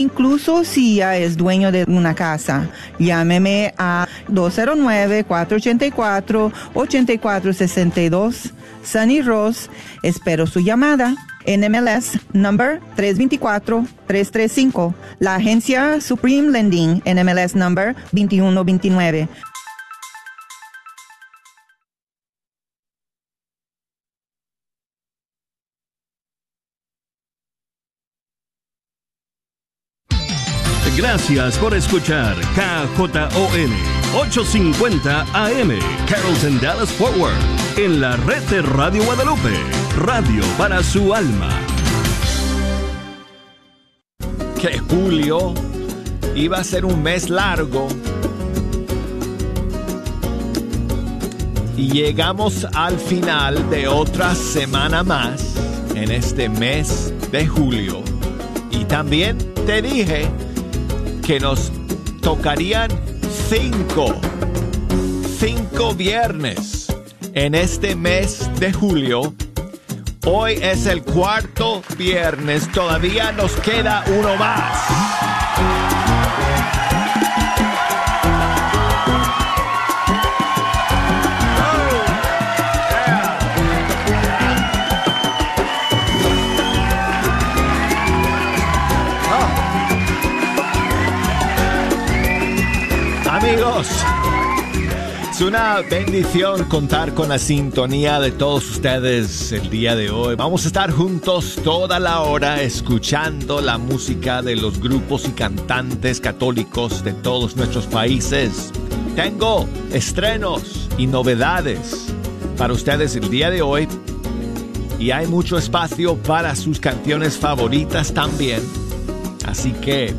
Incluso si ya es dueño de una casa, llámeme a 209-484-8462 Sunny Rose. Espero su llamada. NMLS number 324-335. La agencia Supreme Lending, NMLS number 2129. Gracias por escuchar KJON 850 AM Carrollton Dallas Forward en la red de Radio Guadalupe, radio para su alma. Que julio iba a ser un mes largo y llegamos al final de otra semana más en este mes de julio. Y también te dije que nos tocarían cinco, cinco viernes en este mes de julio. Hoy es el cuarto viernes, todavía nos queda uno más. Amigos, es una bendición contar con la sintonía de todos ustedes el día de hoy. Vamos a estar juntos toda la hora escuchando la música de los grupos y cantantes católicos de todos nuestros países. Tengo estrenos y novedades para ustedes el día de hoy y hay mucho espacio para sus canciones favoritas también. Así que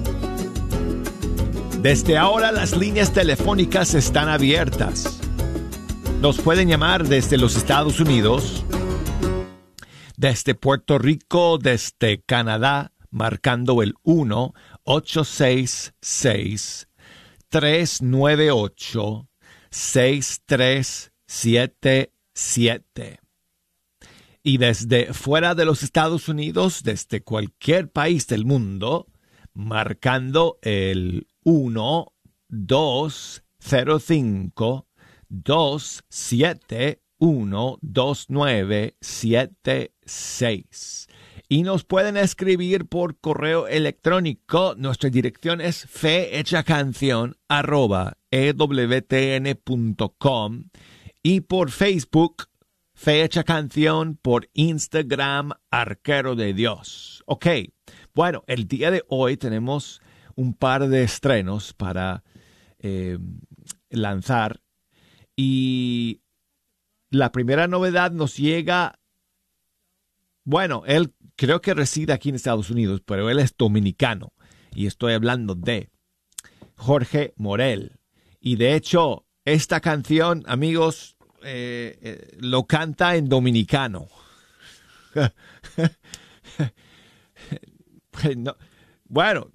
desde ahora las líneas telefónicas están abiertas. Nos pueden llamar desde los Estados Unidos, desde Puerto Rico, desde Canadá, marcando el 1-866-398-6377. Y desde fuera de los Estados Unidos, desde cualquier país del mundo, marcando el 1 2 0 5 2 7 1 2 9 7 6 y nos pueden escribir por correo electrónico. Nuestra dirección es ewtn.com y por Facebook Fecha Canción, por Instagram Arquero de Dios. Ok, bueno, el día de hoy tenemos un par de estrenos para eh, lanzar. Y la primera novedad nos llega, bueno, él creo que reside aquí en Estados Unidos, pero él es dominicano. Y estoy hablando de Jorge Morel. Y de hecho, esta canción, amigos, eh, eh, lo canta en dominicano. bueno,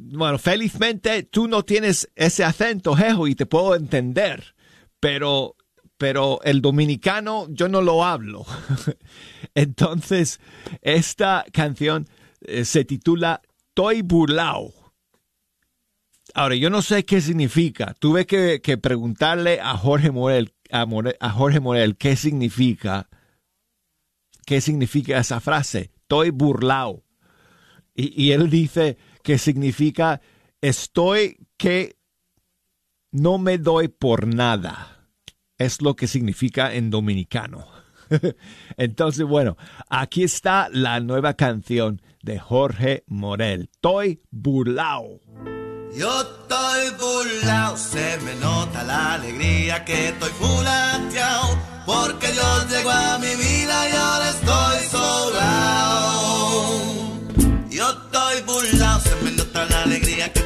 bueno, felizmente tú no tienes ese acento, jejo, y te puedo entender, pero, pero el dominicano yo no lo hablo. Entonces, esta canción eh, se titula Toy Burlao. Ahora, yo no sé qué significa. Tuve que, preguntarle a Jorge Morel, a, a Jorge Morel qué significa, qué significa esa frase, Toy burlao. Y, y él dice, que significa estoy que no me doy por nada. Es lo que significa en dominicano. Entonces, bueno, aquí está la nueva canción de Jorge Morel. Estoy burlao. Yo estoy burlao, se me nota la alegría que estoy fulateado, porque Dios llegó a mi vida y ahora estoy sobrado. Yo estoy burlao, la alegría que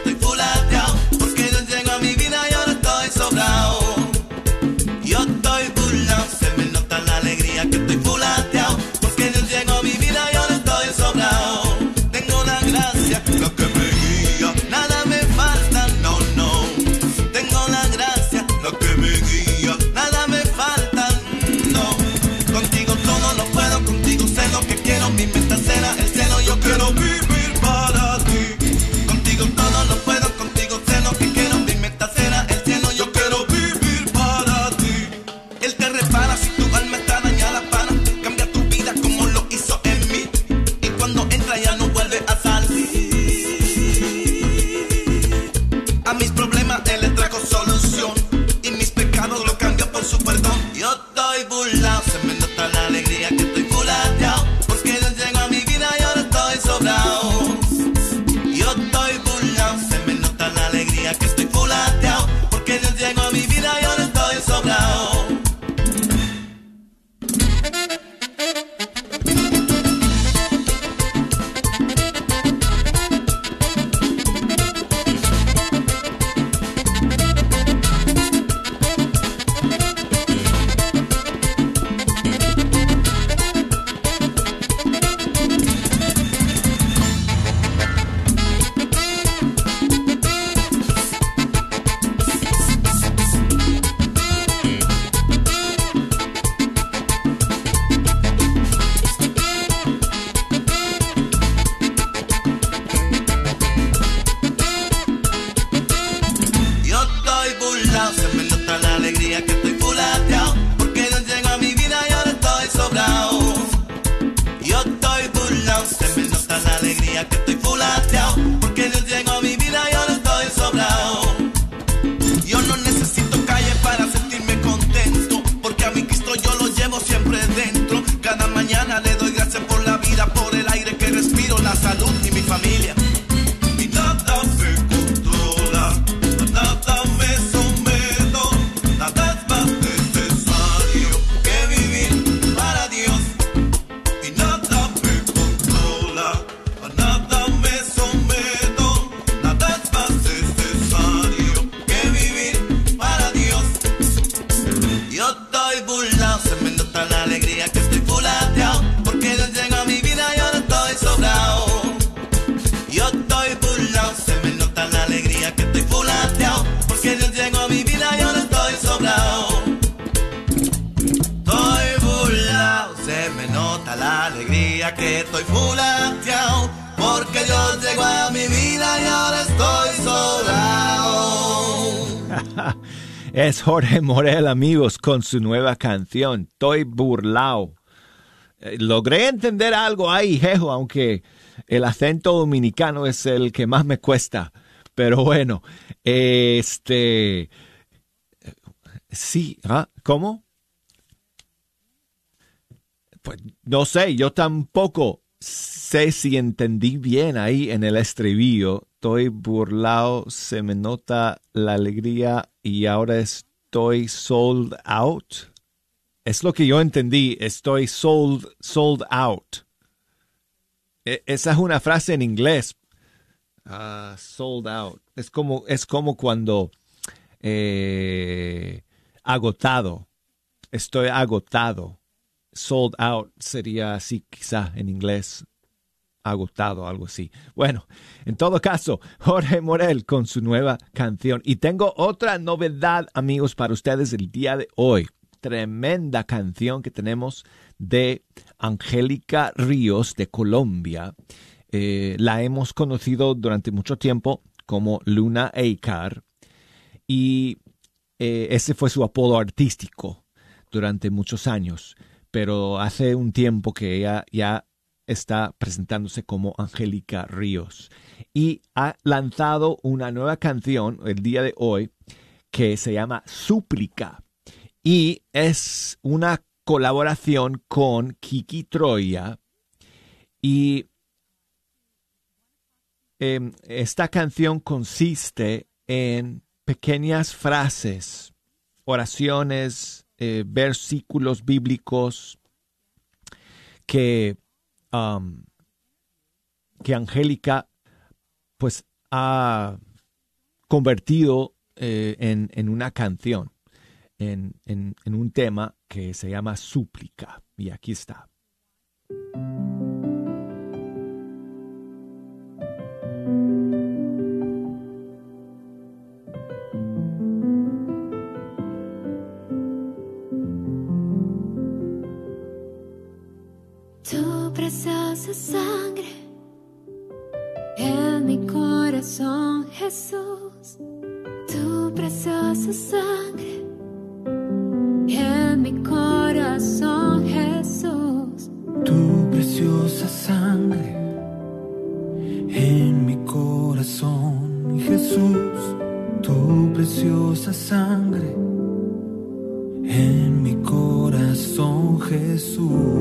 Es Jorge Morel, amigos, con su nueva canción, Estoy burlao. Eh, Logré entender algo ahí, jejo, aunque el acento dominicano es el que más me cuesta. Pero bueno, este... Sí, ¿ah? ¿cómo? Pues no sé, yo tampoco sé si entendí bien ahí en el estribillo. Estoy burlado, se me nota la alegría y ahora estoy sold out. Es lo que yo entendí, estoy sold, sold out. E- esa es una frase en inglés. Ah, sold out. Es como, es como cuando eh, agotado. Estoy agotado. Sold out sería así quizá en inglés. Agotado, algo así. Bueno, en todo caso, Jorge Morel con su nueva canción. Y tengo otra novedad, amigos, para ustedes el día de hoy. Tremenda canción que tenemos de Angélica Ríos de Colombia. Eh, la hemos conocido durante mucho tiempo como Luna Eikar y eh, ese fue su apodo artístico durante muchos años, pero hace un tiempo que ella ya está presentándose como Angélica Ríos y ha lanzado una nueva canción el día de hoy que se llama Súplica y es una colaboración con Kiki Troya y eh, esta canción consiste en pequeñas frases, oraciones, eh, versículos bíblicos que, que Angélica pues ha convertido eh, en, en, una canción, en, en un tema que se llama súplica. Y aquí está. Jesús. Tu preciosa sangre en mi corazón, Jesús. Tu preciosa sangre en mi corazón, Jesús. Tu preciosa sangre en mi corazón, Jesús.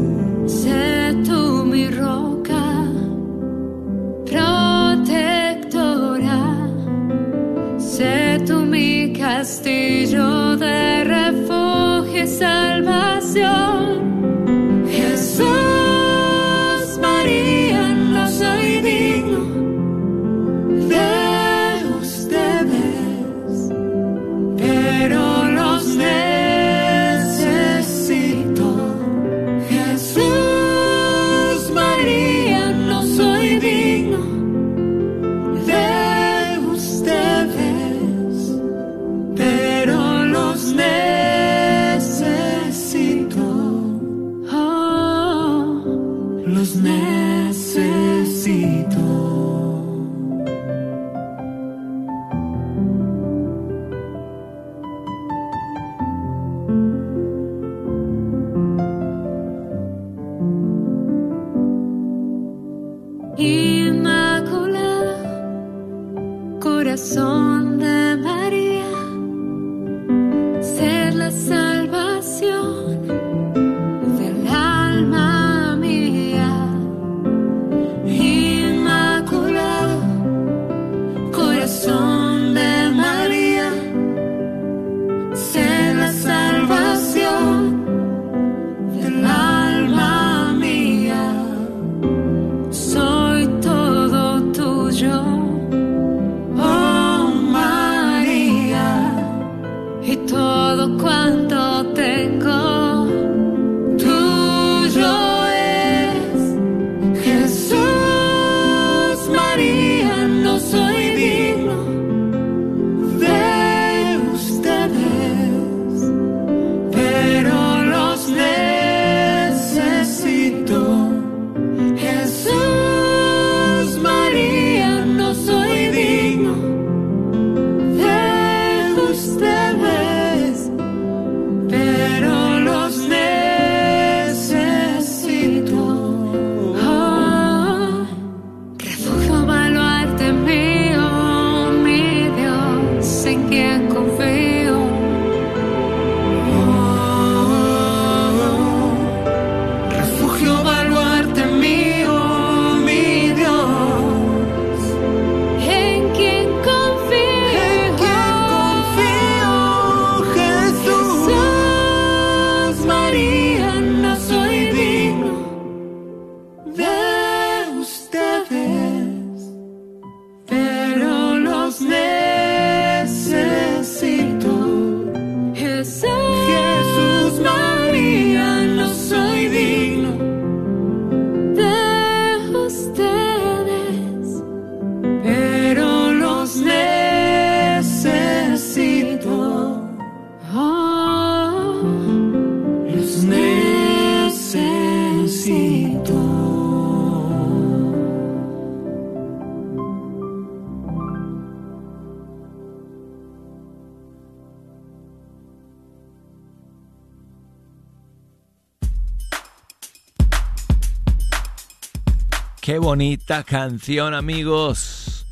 Bonita canción, amigos.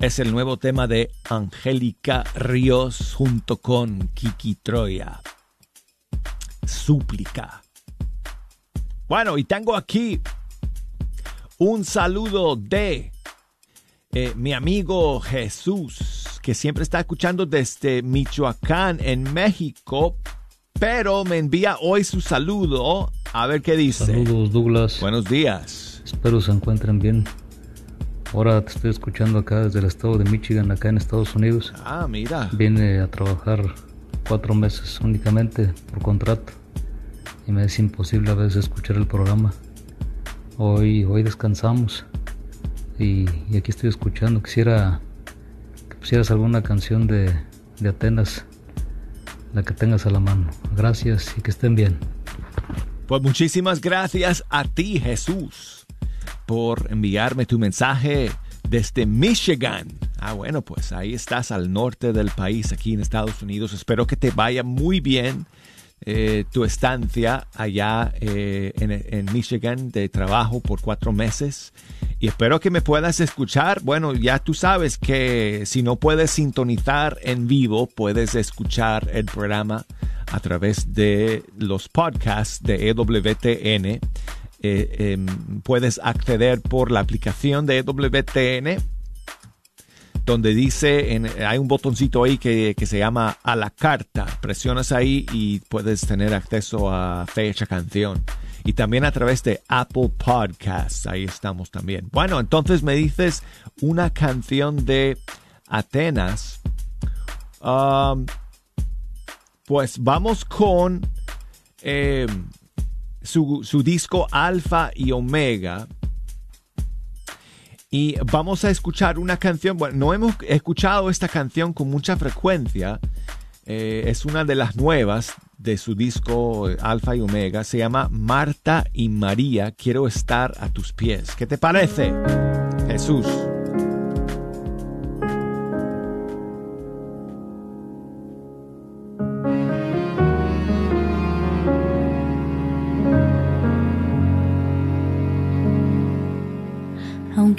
Es el nuevo tema de Angélica Ríos junto con Kiki Troya. Súplica. Bueno, y tengo aquí un saludo de eh, mi amigo Jesús, que siempre está escuchando desde Michoacán, en México, pero me envía hoy su saludo. A ver qué dice. Saludos Douglas, Buenos días. Espero se encuentren bien. Ahora te estoy escuchando acá desde el estado de Michigan, acá en Estados Unidos. Ah, mira. Vine a trabajar cuatro meses únicamente por contrato y me es imposible a veces escuchar el programa. Hoy, hoy descansamos y, y aquí estoy escuchando. Quisiera que pusieras alguna canción de, de Atenas, la que tengas a la mano. Gracias y que estén bien. Pues muchísimas gracias a ti, Jesús, por enviarme tu mensaje desde Michigan. Ah, bueno, pues ahí estás al norte del país, aquí en Estados Unidos. Espero que te vaya muy bien eh, tu estancia allá eh, en, en Michigan de trabajo por cuatro meses. Y espero que me puedas escuchar. Bueno, ya tú sabes que si no puedes sintonizar en vivo, puedes escuchar el programa a través de los podcasts de EWTN. Em, puedes acceder por la aplicación de EWTN donde dice, hay un botoncito ahí que, se llama a la carta. Presionas ahí y puedes tener acceso a fecha canción. Y también a través de Apple Podcasts. Ahí estamos también. Bueno, entonces me dices una canción de Atenas. Um, pues vamos con eh, su, disco Alfa y Omega. Y vamos a escuchar una canción. Bueno, no hemos escuchado esta canción con mucha frecuencia. Eh, es una de las nuevas de su disco Alfa y Omega. Se llama Marta y María. Quiero estar a tus pies. ¿Qué te parece, Jesús?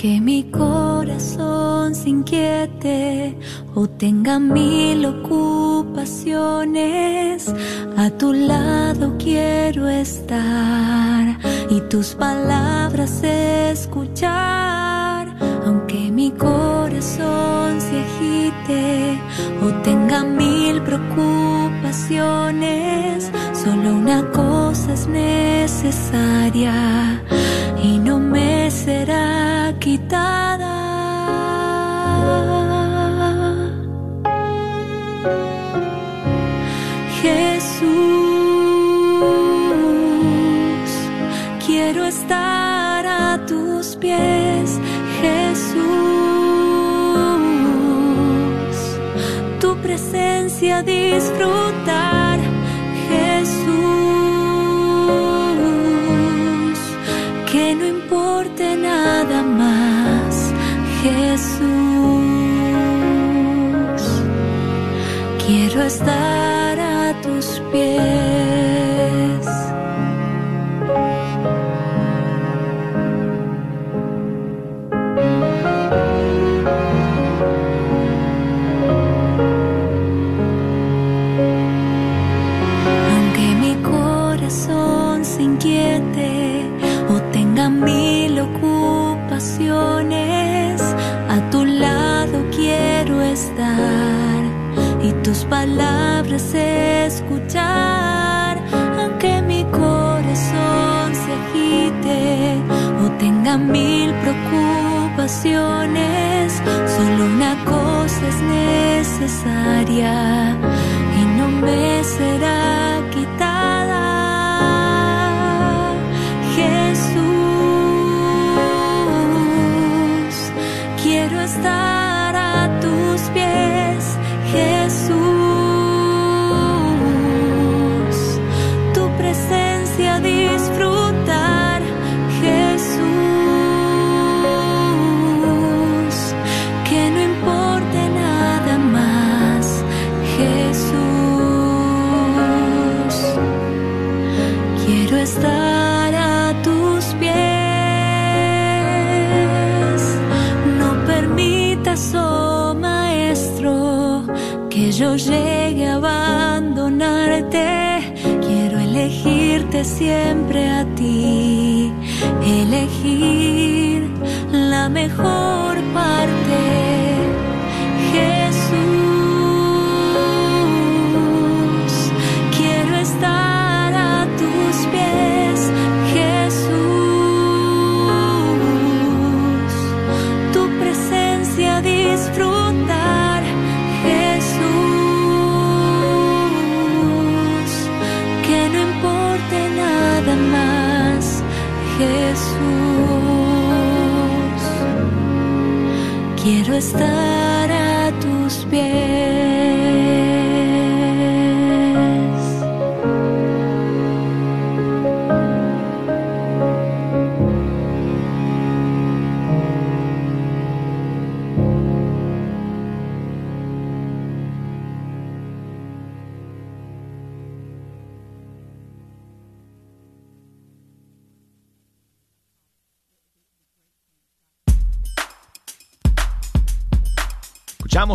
Aunque mi corazón se inquiete o tenga mil ocupaciones, a tu lado quiero estar y tus palabras escuchar. Aunque mi corazón se agite o tenga mil preocupaciones, solo una cosa es necesaria y no me será quitada. Jesús, quiero estar a tus pies, Jesús, tu presencia disfrutar, Quiero estar palabras escuchar. Aunque mi corazón se agite o tenga mil preocupaciones, solo una cosa es necesaria y no me será siempre quiero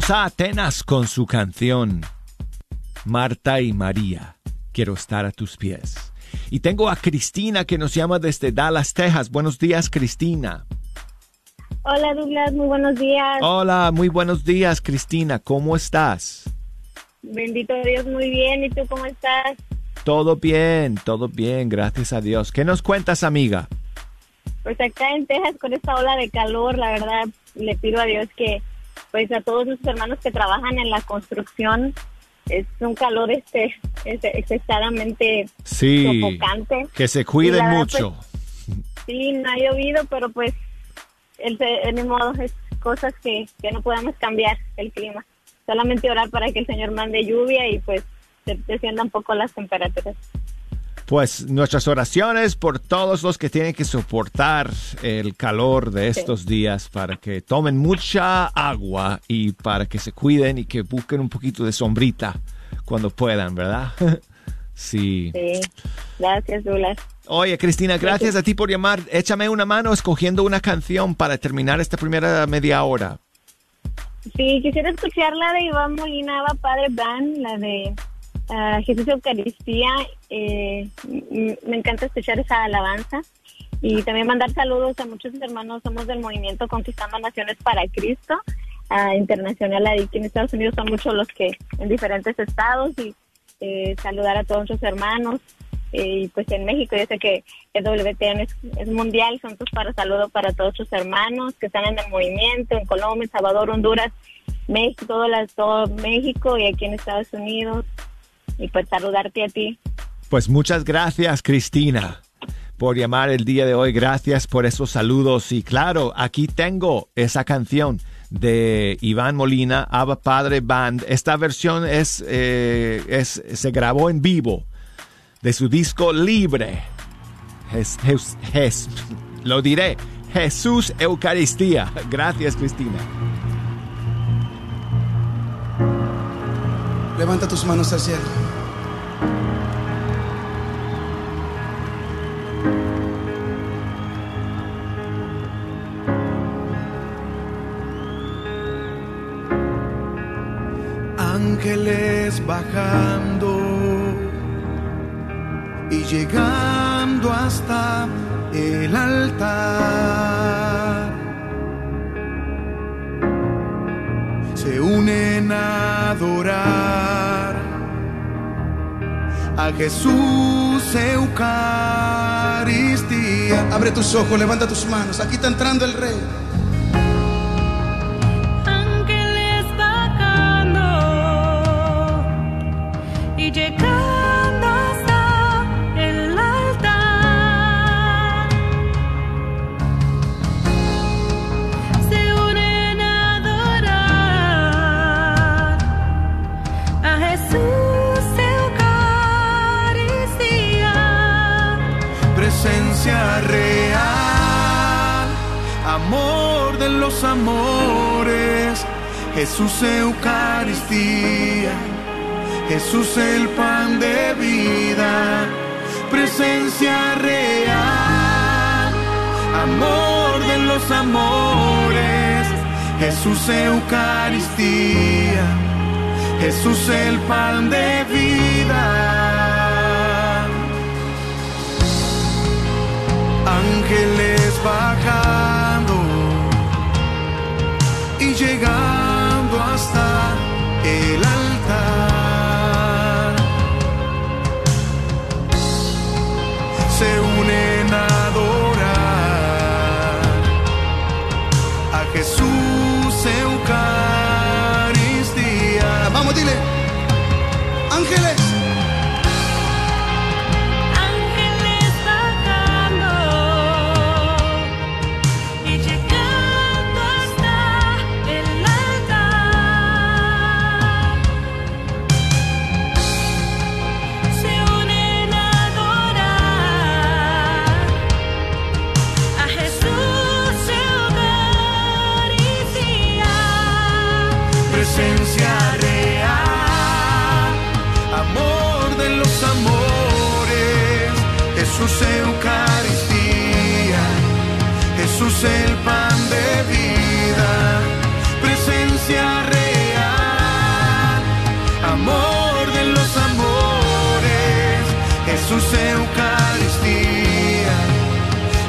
A Atenas con su canción Marta y María. Quiero estar a tus pies. Y tengo a Cristina que nos llama desde Dallas, Texas. Buenos días, Cristina. Hola Douglas, muy buenos días. Hola, muy buenos días, Cristina. ¿Cómo estás? Bendito Dios, muy bien. ¿Y tú cómo estás? Todo bien, todo bien, gracias a Dios. ¿Qué nos cuentas, amiga? Pues acá en Texas con esta ola de calor, la verdad, le pido a Dios que, pues a todos nuestros hermanos que trabajan en la construcción, es un calor este, este excesivamente Sí, sofocante. que se cuiden verdad, mucho. Sí, no ha llovido, pero pues el, el modo es cosas que, que no podemos cambiar el clima. Solamente orar para que el Señor mande lluvia y pues se descienda un poco las temperaturas. Pues nuestras oraciones por todos los que tienen que soportar el calor de estos días para que tomen mucha agua y para que se cuiden y que busquen un poquito de sombrita cuando puedan, ¿verdad? sí. Sí, gracias, Douglas. Oye, Cristina, gracias a ti por llamar. Échame una mano escogiendo una canción para terminar esta primera media hora. Sí, quisiera escuchar la de Iván Molina, Padre Band, la de ah, Jesús Eucaristía. Eh, me encanta escuchar esa alabanza. Y también mandar saludos a muchos hermanos. Somos del movimiento Conquistando Naciones para Cristo, ah, internacional. Aquí en Estados Unidos son muchos los que en diferentes estados. Y eh, saludar a todos nuestros hermanos. Eh, y pues en México, yo sé que el WTN es, mundial, son tus para saludo para todos tus hermanos que están en el movimiento, en Colombia, Salvador, Honduras, México, todo, las- todo México y aquí en Estados Unidos. Y pues saludarte a ti. Pues muchas gracias, Cristina, por llamar el día de hoy. Gracias por esos saludos. Y claro, aquí tengo esa canción de Iván Molina, Abba Padre Band. Esta versión es, eh, es se grabó en vivo de su disco Libre. Jes- jes- lo diré. Jesús Eucaristía. Gracias, Cristina. Levanta tus manos al cielo. Ángeles bajando y llegando hasta el altar. Se unen a adorar a Jesús Eucaristía. Abre tus ojos, levanta tus manos. Aquí está entrando el Rey. Amores. Jesús Eucaristía. Jesús el pan de vida, presencia real, amor de los amores, Jesús Eucaristía, Jesús el pan de vida. Ángeles bajando y llegando hasta el altar. Jesús Eucaristía, Jesús el pan de vida, presencia real, amor de los amores, Jesús Eucaristía,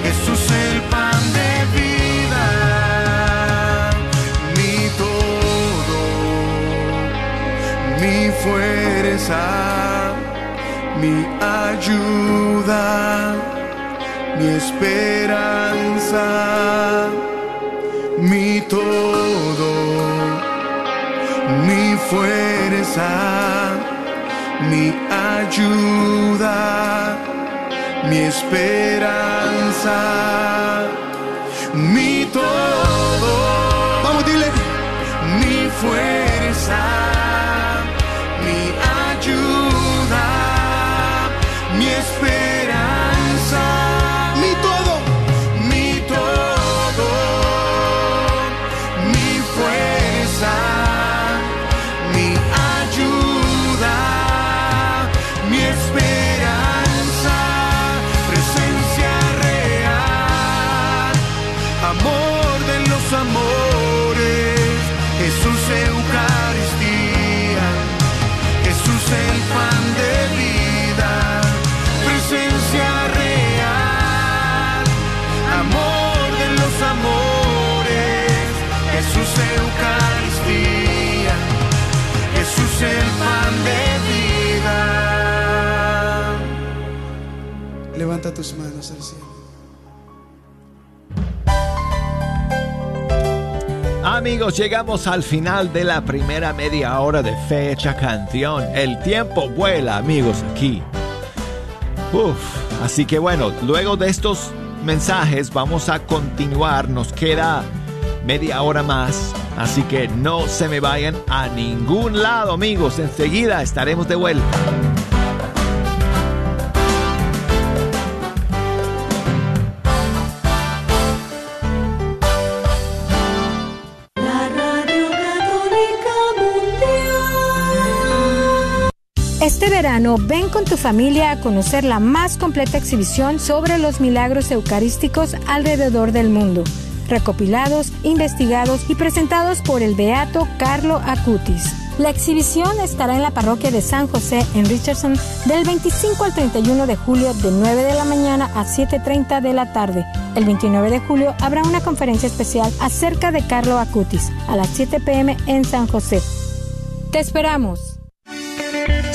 Jesús el pan de vida, mi todo, mi fuerza, ayuda, mi esperanza, mi todo, mi fuerza, mi ayuda, mi esperanza, mi todo. Manos al cielo. Amigos, llegamos al final de la primera media hora de Fecha Canción. El tiempo vuela, amigos, aquí. Uf, así que bueno, luego de estos mensajes vamos a continuar. Nos queda media hora más. Así que no se me vayan a ningún lado, amigos. Enseguida estaremos de vuelta. Ven con tu familia a conocer la más completa exhibición sobre los milagros eucarísticos alrededor del mundo, recopilados, investigados y presentados por el beato Carlo Acutis. La exhibición estará en la parroquia de San José en Richardson del 25 al 31 de julio de 9 de la mañana a 7.30 de la tarde. El 29 de julio habrá una conferencia especial acerca de Carlo Acutis a las 7 pm en San José. ¡Te esperamos!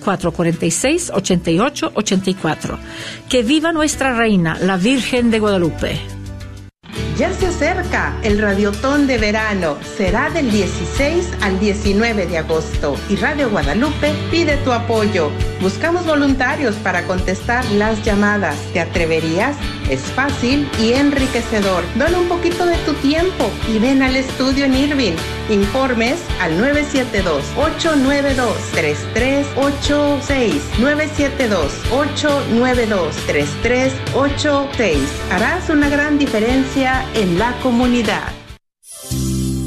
446-8884. Que viva nuestra reina, la Virgen de Guadalupe. Ya se acerca el Radiotón de verano. Será del 16 al 19 de agosto y Radio Guadalupe pide tu apoyo. Buscamos voluntarios para contestar las llamadas. ¿Te atreverías? Es fácil y enriquecedor. Dona un poquito de tu tiempo y ven al estudio en Irving. Informes al 972-892-3386. 972-892-3386. Harás una gran diferencia en la comunidad.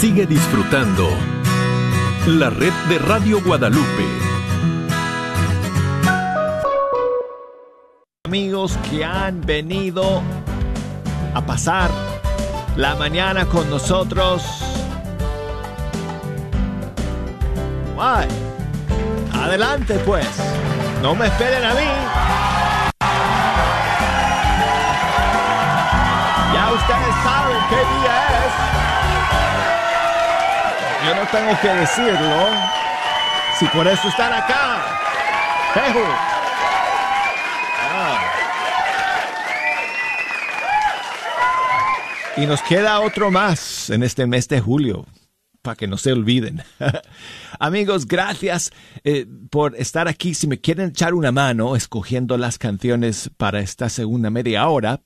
Sigue disfrutando la red de Radio Guadalupe. Amigos que han venido a pasar la mañana con nosotros. Ay, adelante pues, no me esperen a mí. Ya ustedes saben qué día. Yo no tengo que decirlo. Si por eso están acá. Jeju. Ah. Y nos queda otro más en este mes de julio, para que no se olviden. Amigos, gracias eh, por estar aquí. Si me quieren echar una mano escogiendo las canciones para esta segunda media hora,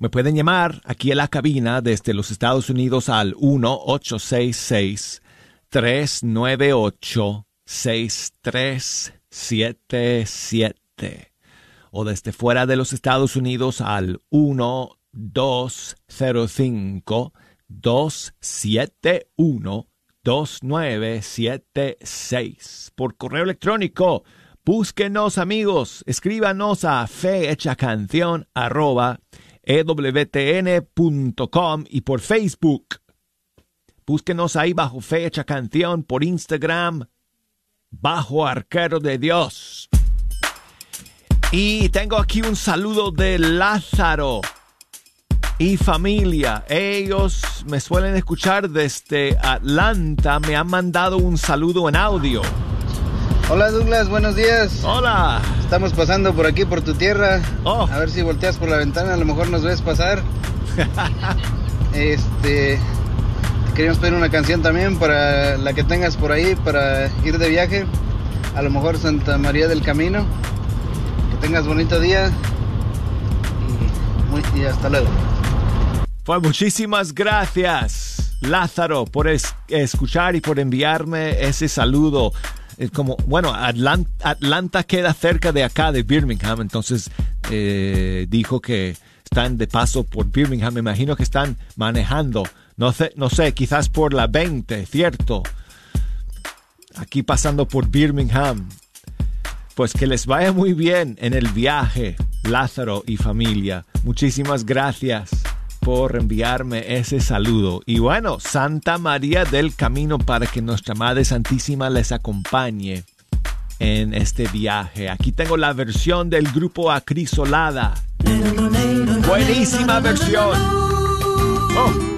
me pueden llamar aquí a la cabina desde los Estados Unidos al 1-866-398-6377 o desde fuera de los Estados Unidos al 1-205-271-2976 por correo electrónico. Búsquenos amigos, escríbanos a fehechacanción arroba ewtn.com y por Facebook. Búsquenos ahí bajo Fecha Canción, por Instagram, bajo Arquero de Dios. Y tengo aquí un saludo de Lázaro y familia. Ellos me suelen escuchar desde Atlanta. Me han mandado un saludo en audio. Hola Douglas, buenos días. Hola. Estamos pasando por aquí, por tu tierra. Oh. A ver si volteas por la ventana, a lo mejor nos ves pasar. este, te queríamos pedir una canción también para la que tengas por ahí, para ir de viaje. A lo mejor Santa María del Camino. Que tengas bonito día. Y, muy, y hasta luego. Pues muchísimas gracias, Lázaro, por es, escuchar y por enviarme ese saludo como, bueno, Atlanta, Atlanta, queda cerca de acá, de Birmingham, entonces eh, dijo que están de paso por Birmingham, me imagino que están manejando, no sé, no sé, quizás por la 20, ¿cierto? Aquí pasando por Birmingham. Pues que les vaya muy bien en el viaje, Lázaro y familia. Muchísimas gracias por enviarme ese saludo. Y bueno, Santa María del Camino para que nuestra Madre Santísima les acompañe en este viaje. Aquí tengo la versión del grupo Acrisolada. Buenísima versión. digan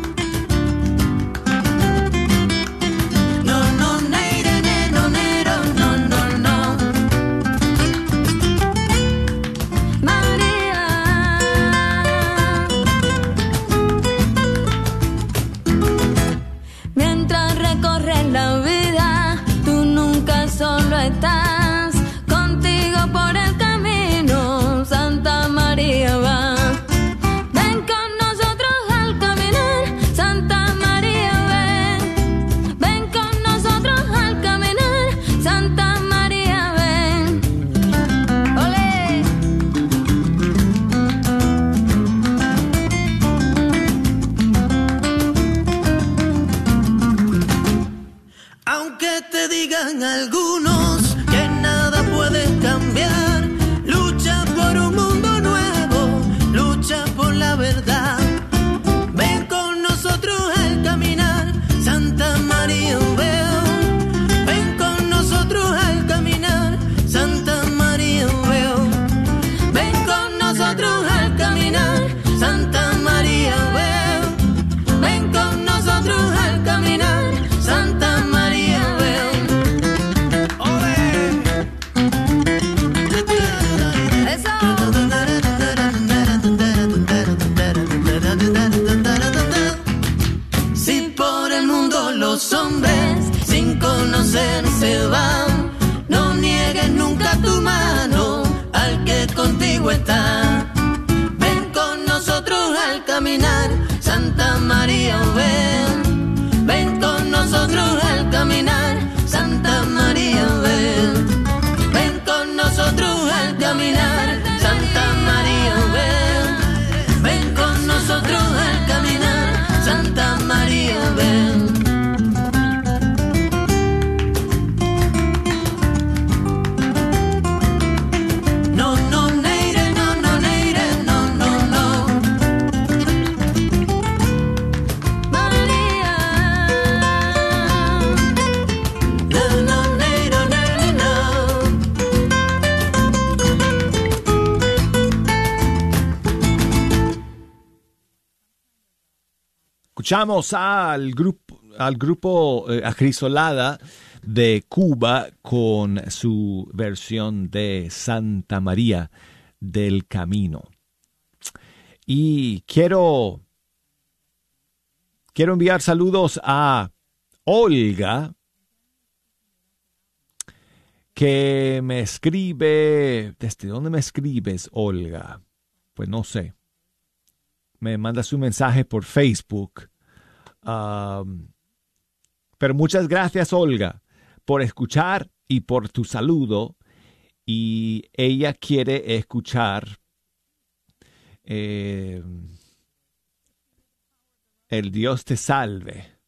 Escuchamos al grupo, al grupo eh, Acrisolada de Cuba con su versión de Santa María del Camino. Y quiero, quiero enviar saludos a Olga, que me escribe, ¿desde dónde me escribes, Olga? Pues no sé me manda su mensaje por Facebook. Pero muchas gracias, Olga, por escuchar y por tu saludo. Y ella quiere escuchar eh, El Dios te salve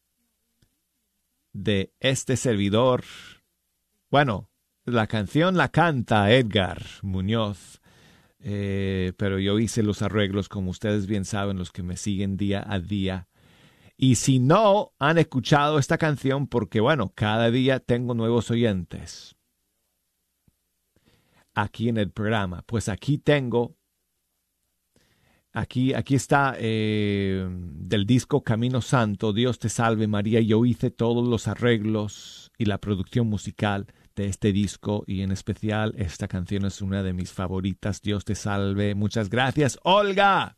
de este servidor. Bueno, la canción la canta Edgar Muñoz. Eh, pero yo hice los arreglos, como ustedes bien saben, los que me siguen día a día. Y si no han escuchado esta canción, porque bueno, cada día tengo nuevos oyentes aquí en el programa, pues aquí tengo, aquí, aquí está eh, del disco Camino Santo, Dios te salve María. Yo hice todos los arreglos y la producción musical de este disco y en especial esta canción es una de mis favoritas. Dios te salve. Muchas gracias, Olga.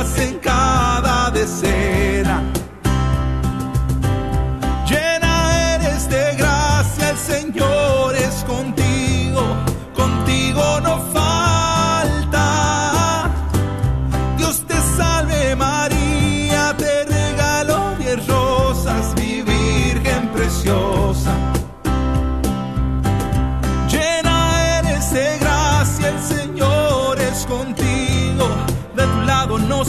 en cada decena. Llena eres de gracia, el Señor es contigo, contigo no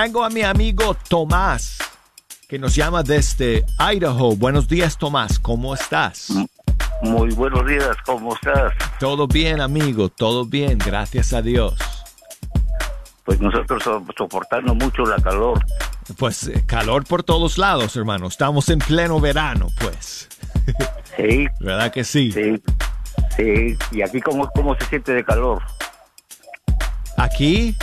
Tengo a mi amigo Tomás, que nos llama desde Idaho. Buenos días, Tomás. ¿Cómo estás? Muy buenos días, ¿cómo estás? Todo bien, amigo. Todo bien, gracias a Dios. Pues nosotros so- soportando mucho la calor. Pues eh, calor por todos lados, hermano. Estamos en pleno verano, pues. Sí. ¿Verdad que sí? Sí. Sí. ¿Y aquí cómo, cómo se siente de calor? Aquí.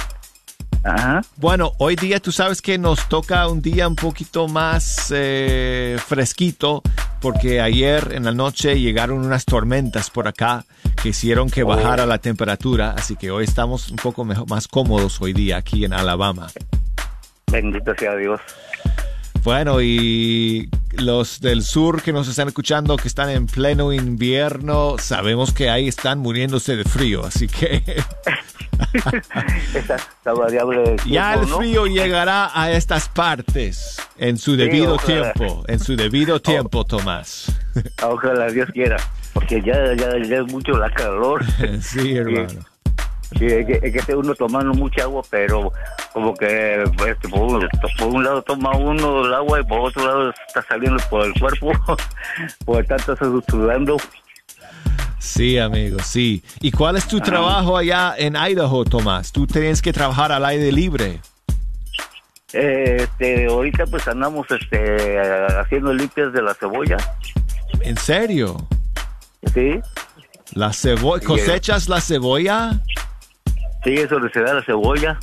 Ajá. Bueno, hoy día tú sabes que nos toca un día un poquito más eh, fresquito porque ayer en la noche llegaron unas tormentas por acá que hicieron que bajara la temperatura, así que hoy estamos un poco mejor, más cómodos hoy día aquí en Alabama. Bendito sea Dios. Bueno, y los del sur que nos están escuchando que están en pleno invierno, sabemos que ahí están muriéndose de frío, así que Esa, esa variable del ya el tiempo, ¿no? frío llegará a estas partes en su debido tiempo, en su debido tiempo, Tomás. Ojalá Dios quiera, porque ya, ya, ya es mucho la calor. Sí, hermano. Sí, es que, es que esté uno tomando mucha agua, pero como que pues, por, un, por un lado toma uno el agua y por otro lado está saliendo por el cuerpo, por tanto sudando. Sí, amigo, sí. ¿Y cuál es tu trabajo allá en Idaho, Tomás? Tú tienes que trabajar al aire libre. Eh, Este, ahorita pues andamos este, haciendo limpias de la cebolla. ¿En serio? Sí. ¿La cebolla? ¿Cosechas la cebolla? Sí, eso le se da la cebolla.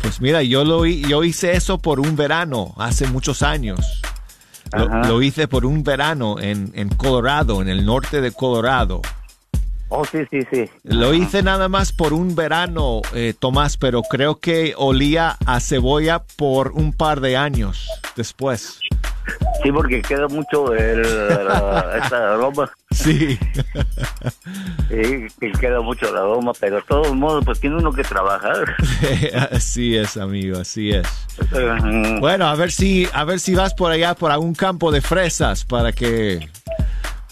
Pues mira, yo lo yo hice eso por un verano hace muchos años. Lo hice por un verano en, en Colorado, en el norte de Colorado. Oh, sí, sí, sí. Lo hice nada más por un verano, eh, Tomás, pero creo que olía a cebolla por un par de años después. Sí, porque queda mucho el, la- esta aroma. Sí. Sí, que queda mucho el aroma, pero de todos modos, pues tiene uno que trabajar. así es, amigo, así es. Bueno, a ver si, a ver si vas por allá por algún campo de fresas para que,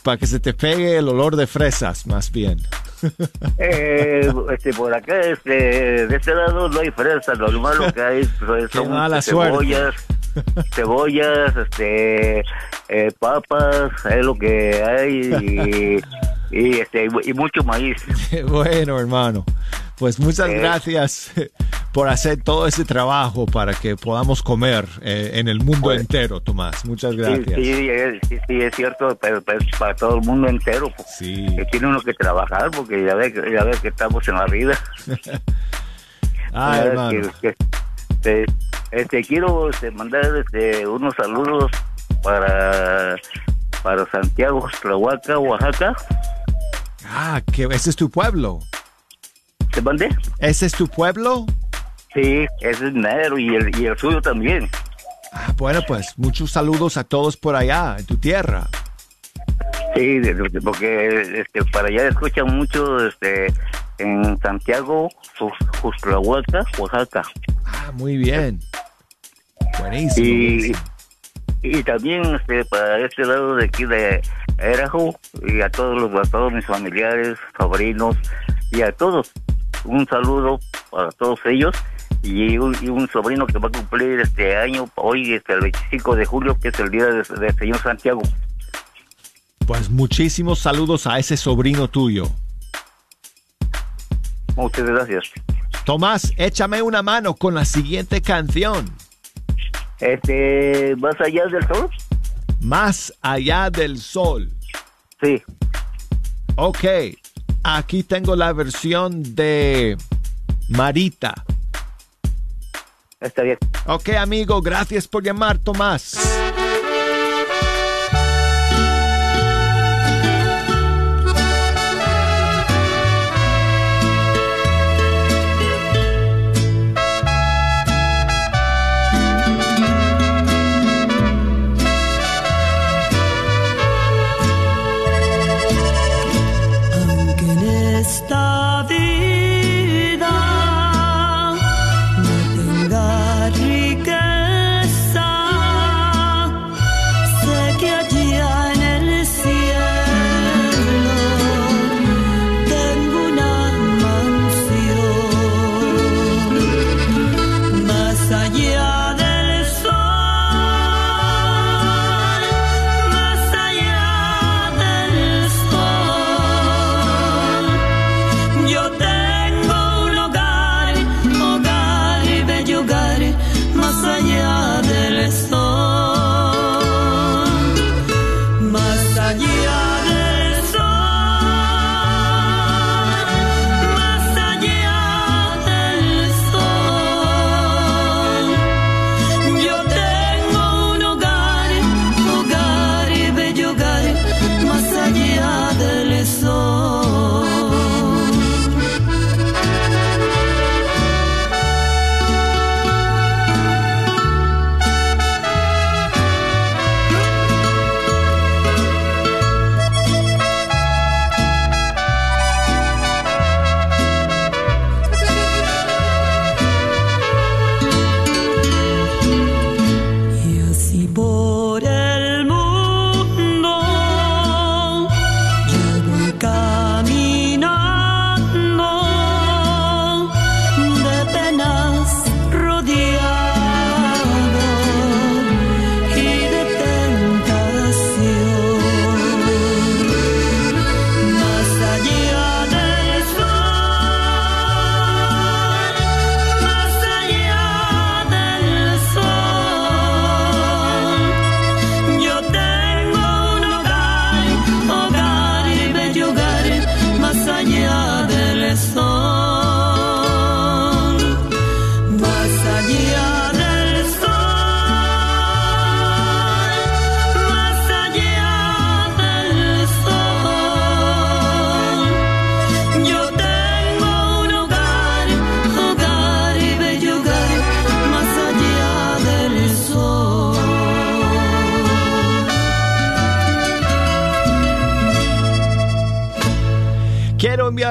para que se te pegue el olor de fresas, más bien. Eh, este, por acá, este, de este lado no hay fresa, lo malo que hay pues, Qué son mala cebollas, cebollas, este, eh, papas, es lo que hay y, y, este, y mucho maíz. bueno, hermano, pues muchas Eh. gracias por hacer todo ese trabajo para que podamos comer eh, en el mundo entero, Tomás. Muchas Sí, gracias. sí, es, sí, sí, es cierto, pero, pero es para todo el mundo entero. pues, Que tiene uno que trabajar porque ya ve, que- ya ve que estamos en la vida. Ah, hermano. que- que- este, este, quiero este, mandar este, unos saludos para, para Santiago, Tlahuaca, Oaxaca. Ah, que ese es tu pueblo. ¿Te mandé? ¿Ese es tu pueblo? Sí, ese es negro y el, y el suyo también. Ah, bueno, pues muchos saludos a todos por allá, en tu tierra. Sí, porque este, para allá escuchan mucho este, en Santiago, Justlahuaca, Oaxaca. Ah, muy bien. Buenísimo. Y, también este, para este lado de aquí de Erajo y a todos los a todos mis familiares, sobrinos y a todos un saludo para todos ellos y un, y un sobrino que va a cumplir este año hoy este, el 25 de julio que es el día de- del señor Santiago. Pues muchísimos saludos a ese sobrino tuyo. Muchas gracias. Tomás, échame una mano con la siguiente canción. Este, más allá del sol. Más allá del sol. Sí. Ok, aquí tengo la versión de Marita. Está bien. Ok, amigo, gracias por llamar, Tomás.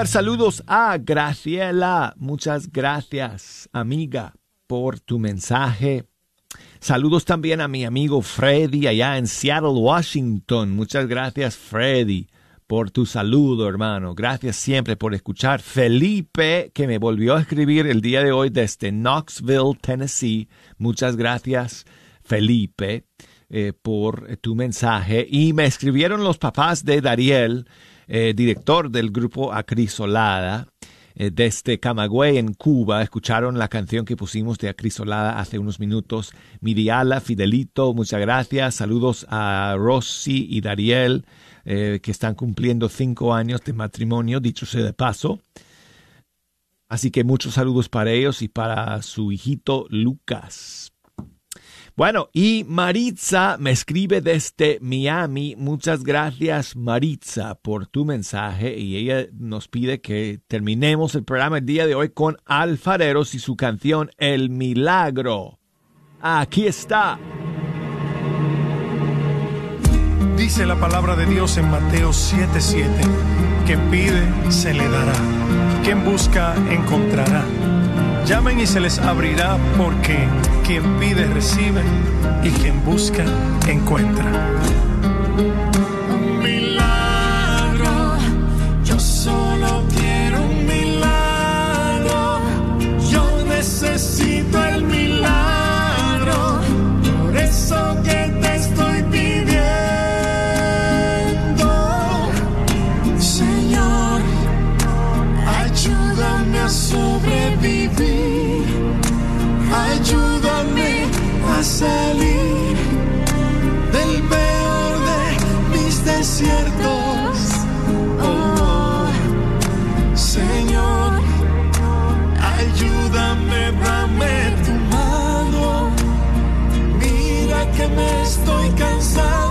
Saludos a Graciela. Muchas gracias, amiga, por tu mensaje. Saludos también a mi amigo Freddy allá en Seattle, Washington. Muchas gracias, Freddy, por tu saludo, hermano. Gracias siempre por escuchar. Felipe, que me volvió a escribir el día de hoy desde Knoxville, Tennessee. Muchas gracias, Felipe, eh, por tu mensaje. Y me escribieron los papás de Dariel, eh, director del grupo Acrisolada eh, desde Camagüey en Cuba. Escucharon la canción que pusimos de Acrisolada hace unos minutos. Miriala, Fidelito, muchas gracias. Saludos a Rossi y Dariel, eh, que están cumpliendo cinco años de matrimonio, dicho sea de paso. Así que muchos saludos para ellos y para su hijito Lucas. Bueno, y Maritza me escribe desde Miami. Muchas gracias, Maritza, por tu mensaje. Y ella nos pide que terminemos el programa el día de hoy con Alfareros y su canción El Milagro. Aquí está. Dice la palabra de Dios en Mateo 7:7, que pide, se le dará, quien busca, encontrará. Llamen y se les abrirá porque quien pide recibe y quien busca encuentra. Un milagro, yo solo quiero un milagro, yo necesito el milagro, por eso que salir del peor de mis desiertos. Oh, Señor, ayúdame, dame tu mano. Mira que me estoy cansado.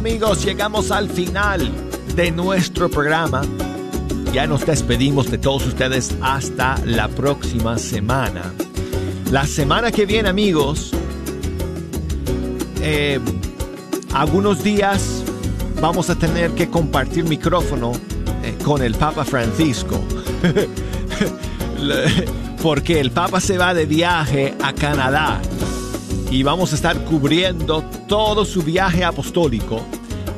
Amigos, llegamos al final de nuestro programa. Ya nos despedimos de todos ustedes hasta la próxima semana. La semana que viene, amigos, eh, algunos días vamos a tener que compartir micrófono eh, con el Papa Francisco. Porque el Papa se va de viaje a Canadá y vamos a estar cubriendo todo su viaje apostólico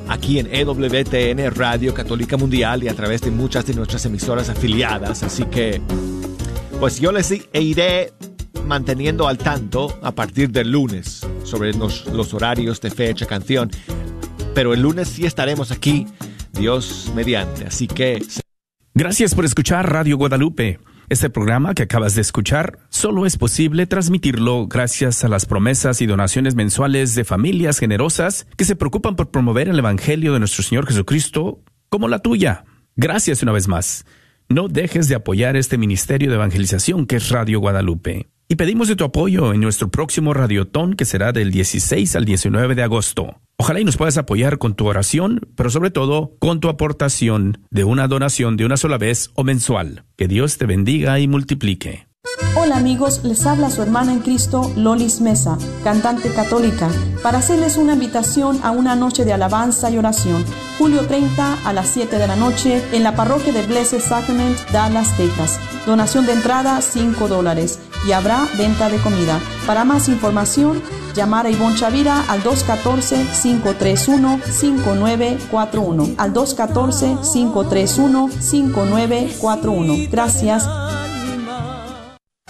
aquí en EWTN Radio Católica Mundial y a través de muchas de nuestras emisoras afiliadas. Así que, pues yo les iré manteniendo al tanto a partir del lunes sobre los, los horarios de fecha, canción. Pero el lunes sí estaremos aquí, Dios mediante. Así que... Gracias por escuchar Radio Guadalupe. Este programa que acabas de escuchar solo es posible transmitirlo gracias a las promesas y donaciones mensuales de familias generosas que se preocupan por promover el Evangelio de nuestro Señor Jesucristo como la tuya. Gracias una vez más. No dejes de apoyar este ministerio de evangelización que es Radio Guadalupe. Y pedimos de tu apoyo en nuestro próximo Radiotón que será del 16 al 19 de agosto. Ojalá y nos puedas apoyar con tu oración, pero sobre todo con tu aportación de una donación de una sola vez o mensual. Que Dios te bendiga y multiplique. Hola amigos, les habla su hermana en Cristo, Lolis Mesa, cantante católica, para hacerles una invitación a una noche de alabanza y oración, julio 30 a las 7 de la noche en la parroquia de Blessed Sacrament, Dallas, Texas. Donación de entrada 5 dólares y habrá venta de comida. Para más información, llamar a Ivonne Chavira al 214-531-5941. Al 214-531-5941. Gracias.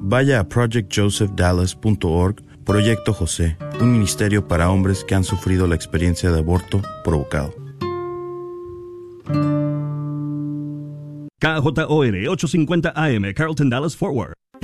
vaya a projectjosephdallas.org Proyecto José, un ministerio para hombres que han sufrido la experiencia de aborto provocado. KJOR 850 AM, Carlton Dallas Forward.